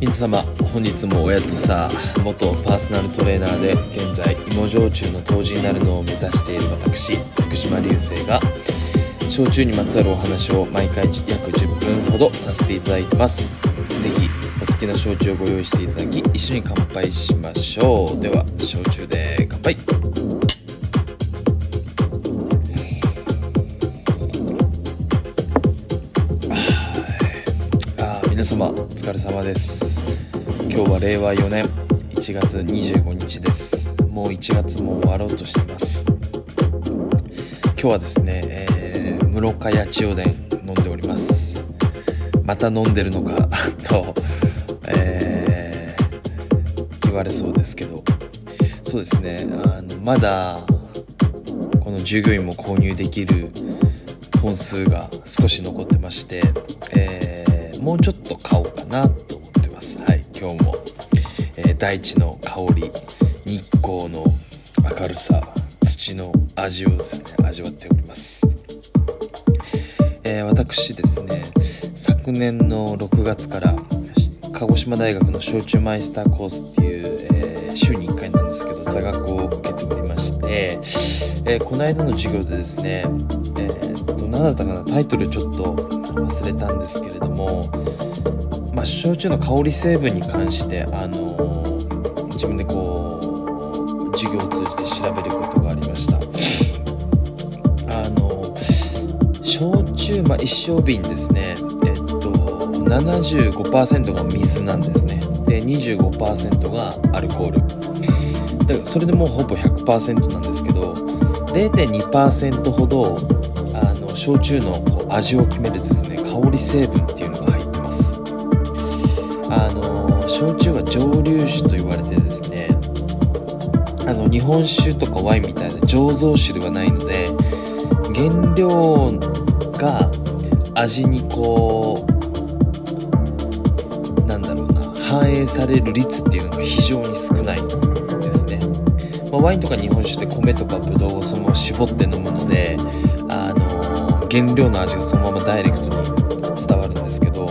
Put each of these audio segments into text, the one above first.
皆様本日も親とさ元パーソナルトレーナーで現在芋焼酎の杜氏になるのを目指している私福島流星が焼酎にまつわるお話を毎回約10分ほどさせていただいてます。是非お好きな焼酎をご用意していただき一緒に乾杯しましょう。では焼酎で乾杯。皆様お疲れ様です。今日は令和4年1月25日です。もう1月も終わろうとしてます。今日はですね、えー、室賀八千代田飲んでおります。また飲んでるのか と、えー、言われそうですけど。そうですねあのまだこの従業員も購入できる本数が少し残ってまして、え、もうちょっと買おうかなと思ってます。はい今日も、えー、大地の香り日光の明るさ土の味をですね味わっております、えー、私ですね昨年の6月から鹿児島大学の焼酎マイスターコースっていう、えー、週に1回なんですけど座学を受けておりまして、えー、この間の授業でですね、えー、っと何だったかなタイトルちょっと忘れたんですけれども、まあ、焼酎の香り成分に関して、あの自分でこう授業を通じて調べることがありました。あの焼酎、まあ、一升瓶ですね。えっと75%が水なんですね。で25%がアルコール。だからそれでもうほぼ100%なんですけど0.2%ほど焼酎のこう味を決めるですね香り成分っていうのが入ってます。あの焼酎は蒸留酒と言われてですねあの日本酒とかワインみたいな醸造酒ではないので原料が味にこうなんだろうな反映される率っていうのが非常に少ないですね、まあ、ワインとか日本酒って米とかブドウをそのまま絞って飲むのであの原料の味がそのままダイレクトに伝わるんですけど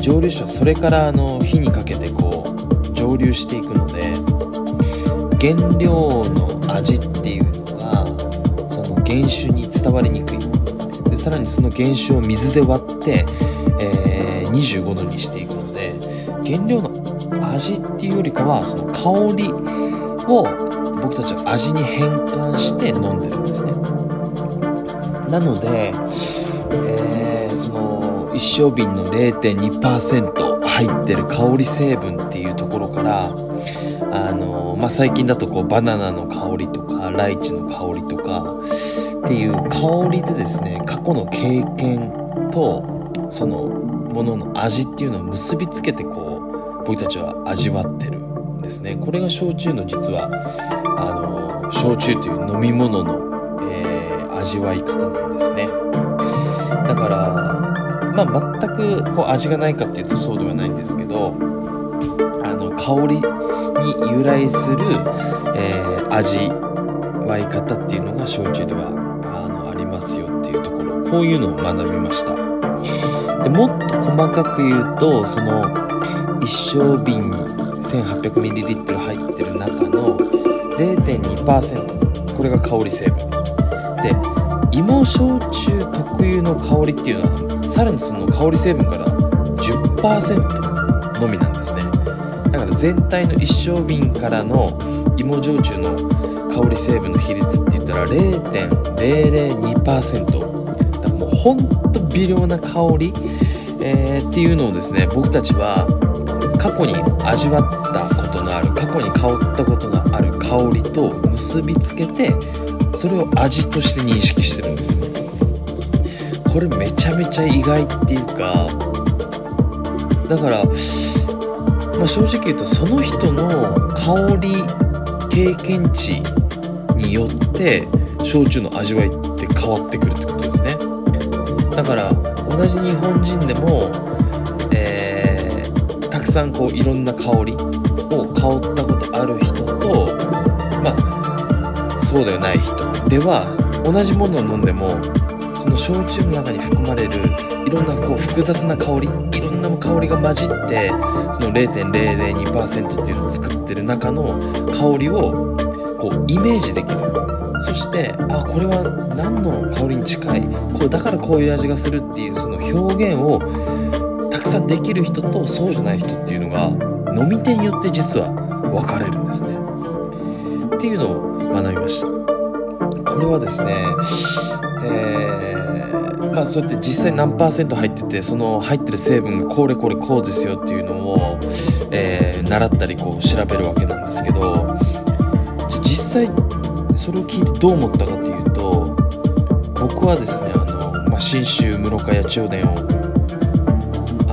蒸留酒はそれからあの火にかけてこう蒸留していくので原料の味っていうのがその原酒に伝わりにくい。でさらにその原酒を水で割って、えー、25度にしていくので原料の味っていうよりかはその香りを僕たちは味に変換して飲んでるんですね。なので、えー、その一升瓶の0.2%入ってる香り成分っていうところからあの、まあ、最近だとこうバナナの香りとかライチの香りとかっていう香りでですね過去の経験とそのものの味っていうのを結びつけてこう僕たちは味わってるんですね。これが焼酎の実はあの焼酎という飲み物の、味わい方なんですね。だからまあ全くこう味がないかっていうとそうではないんですけどあの香りに由来する、えー、味わい方っていうのが焼酎ではあのありますよっていうところこういうのを学びました。でもっと細かく言うとその一升瓶 1800ml 入ってる中の0.2%これが香り成分。で芋焼酎特有の香りっていうのはさらにその香り成分から10%のみなんですね。だから全体の一升瓶からの芋焼酎の香り成分の比率って言ったら0.002%だからもうほんと微量な香り、えー、っていうのをですね僕たちは過去に味わったことのある過去に香ったことのある香りと結びつけてそれを味として認識してるんですねこれめちゃめちゃ意外っていうかだから、まあ、正直言うとその人の香り経験値によって焼酎の味わいって変わってくるってことですね。だから同じ日本人でも、えー、たくさんこういろんな香りを香ったことある人とまあそうではない人。では同じものを飲んでもその焼酎の中に含まれるいろんなこう複雑な香りいろんな香りが混じってその0.002%っていうのを作ってる中の香りをこうイメージできる。そしてあこれは何の香りに近い？これだからこういう味がするっていうその表現をたくさんできる人とそうじゃない人っていうのが飲み手によって実は分かれるんですね。っていうのを学びました。これはですねえー、まあそうやって実際何パーセント入っててその入ってる成分がこれこれこうですよっていうのを、えー、習ったりこう調べるわけなんですけど実際それを聞いてどう思ったかっていうと僕はですねあの、まあ、信州室賀八千代田を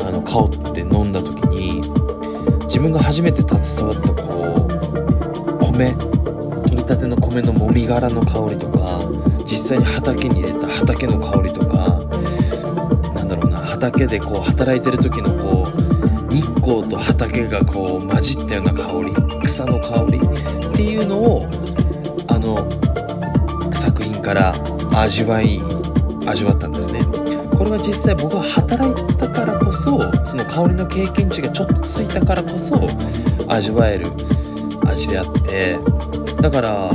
あの香って飲んだ時に自分が初めて携わったこう米たての米のもみ殻の香りとか実際に畑に出た畑の香りとかなんだろうな畑でこう働いてる時のこう日光と畑がこう混じったような香り草の香りっていうのをあの作品から味わい味わったんですね。これは実際僕は働いたからこそその香りの経験値がちょっとついたからこそ味わえる味であってだから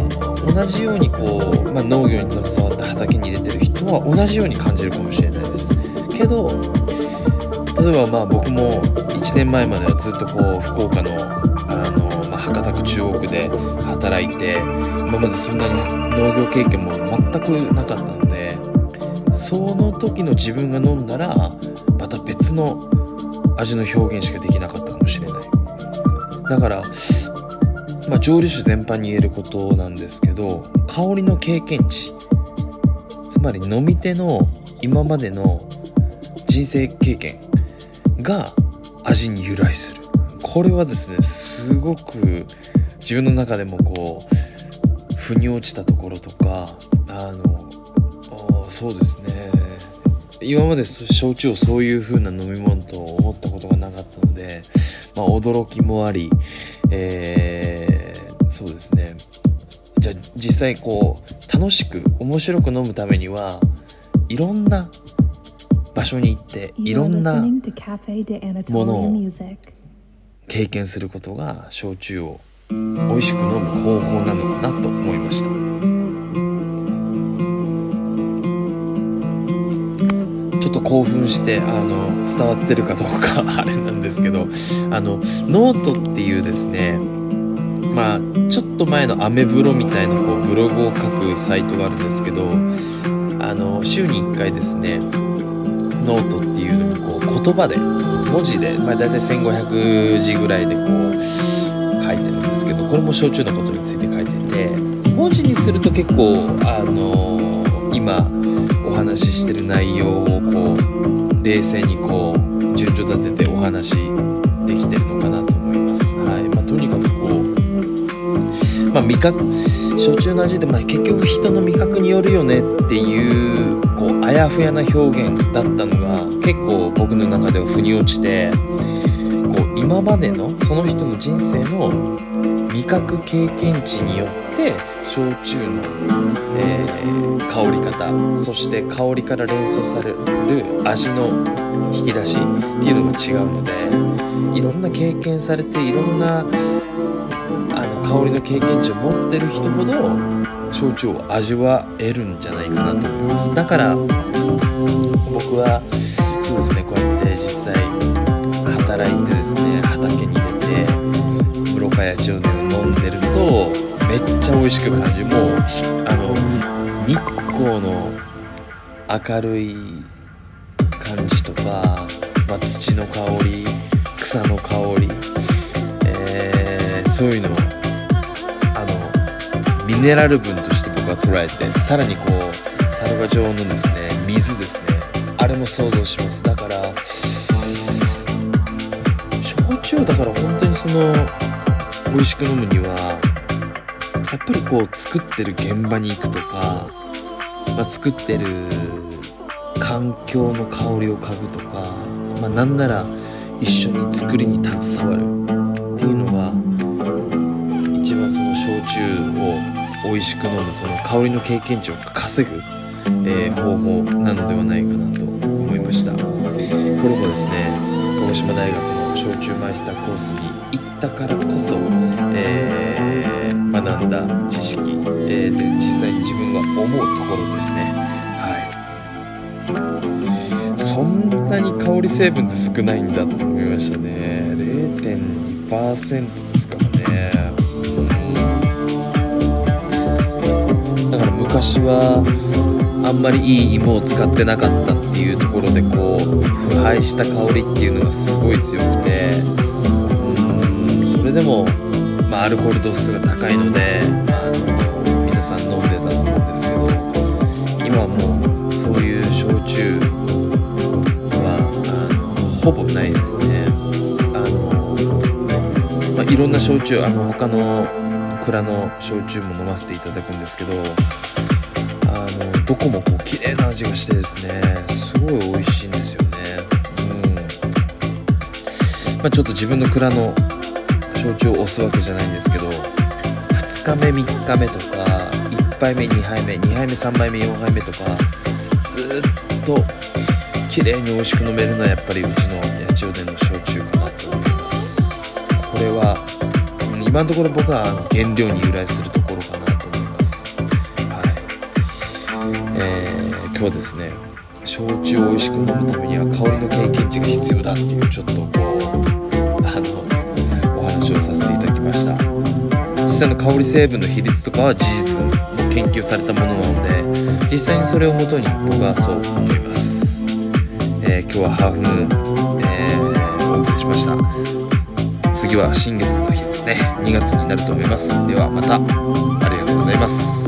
同じようにこう、まあ、農業に携わって畑に出てる人は同じように感じるかもしれないです。けど例えばまあ僕も1年前まではずっとこう福岡のあのまあ博多区中央区で働いて今までそんなに農業経験も全くなかったのでその時の自分が飲んだらまた別の味の表現しかできなかったかもしれない。だからまあ、蒸留酒全般に言えることなんですけど香りの経験値つまり飲み手の今までの人生経験が味に由来する。これはですねすごく自分の中でもこう腑に落ちたところとかあのそうですね。今まで焼酎をそういう風な飲み物と思ったことがなかったので、まあ、驚きもあり、えー、そうですね。じゃあ実際こう楽しく面白く飲むためにはいろんな場所に行っていろんなものを経験することが焼酎を美味しく飲む方法なのかなと思いました。ちょっと興奮してあの伝わってるかどうかあれなんですけどあのノートっていうですねまあちょっと前のアメブロみたいなこうブログを書くサイトがあるんですけどあの週に1回ですねノートっていうのにこう言葉で文字で、まあ、大体1500字ぐらいでこう書いてるんですけどこれも焼酎のことについて書いてて文字にすると結構あの、今お話ししてる内容をこう冷静にこう順序立ててお話できてる味覚。焼酎の味って、まあ、結局人の味覚によるよねっていうこうあやふやな表現だったのが結構僕の中では腑に落ちてこう今までのその人の人生の味覚経験値によって焼酎の、えー、香り方そして香りから連想される味の引き出しっていうのが違うのでいろんな経験されていろんな香りの経験値を持ってる人ほど焼酎を味わえるんじゃないかなと思います。だから僕はそうですねこうやって実際働いてですね畑に出て室賀八千代田を飲んでるとめっちゃ美味しく感じる。もうあの日光の明るい感じとか、まあ、土の香り草の香り、えー、そういうのをミネラル分として僕は捉えてさらにこうサルバ状のですね水ですね。あれも想像します。だから焼酎だから本当にその美味しく飲むにはやっぱりこう作ってる現場に行くとか、まあ、作ってる環境の香りを嗅ぐとか、まあ、なんなら一緒に作りに携わるっていうのが一番その焼酎を美味しく飲むその香りの経験値を稼ぐ、えー、方法なのではないかなと思いました。これもですねこ鹿児島大学の焼酎マイスターコースに行ったからこそ、えー、学んだ知識、えー、で実際に自分が思うところですね。はい。そんなに香り成分って少ないんだって思いましたね。0.2%ですからね昔はあんまりいい芋を使ってなかったっていうところでこう腐敗した香りっていうのがすごい強くてうんそれでも、まあ、アルコール度数が高いので、まあ、あの皆さん飲んでたと思うんですけど今はもうそういう焼酎はあのほぼないですね。あの、まあ、いろんな焼酎あの他の蔵の焼酎も飲ませていただくんですけどどこもこう綺麗な味がしてですねすごい美味しいんですよね。うん。まあ、ちょっと自分の蔵の焼酎を押すわけじゃないんですけど2日目3日目とか1杯目2杯目2杯目3杯目4杯目とかずっと綺麗に美味しく飲めるのはやっぱりうちの八千代殿の焼酎かなと思います。これは今のところ僕は原料に由来すると今日はですね焼酎を美味しく飲むためには香りの経験値が必要だっていうちょっとこうあのお話をさせていただきました。実際の香り成分の比率とかは事実研究されたものなので実際にそれをもとに僕はそう思います、えー、今日はハーフムーン、えー、お送りしました。次は新月の日ですね。2月になると思います。ではまた。ありがとうございます。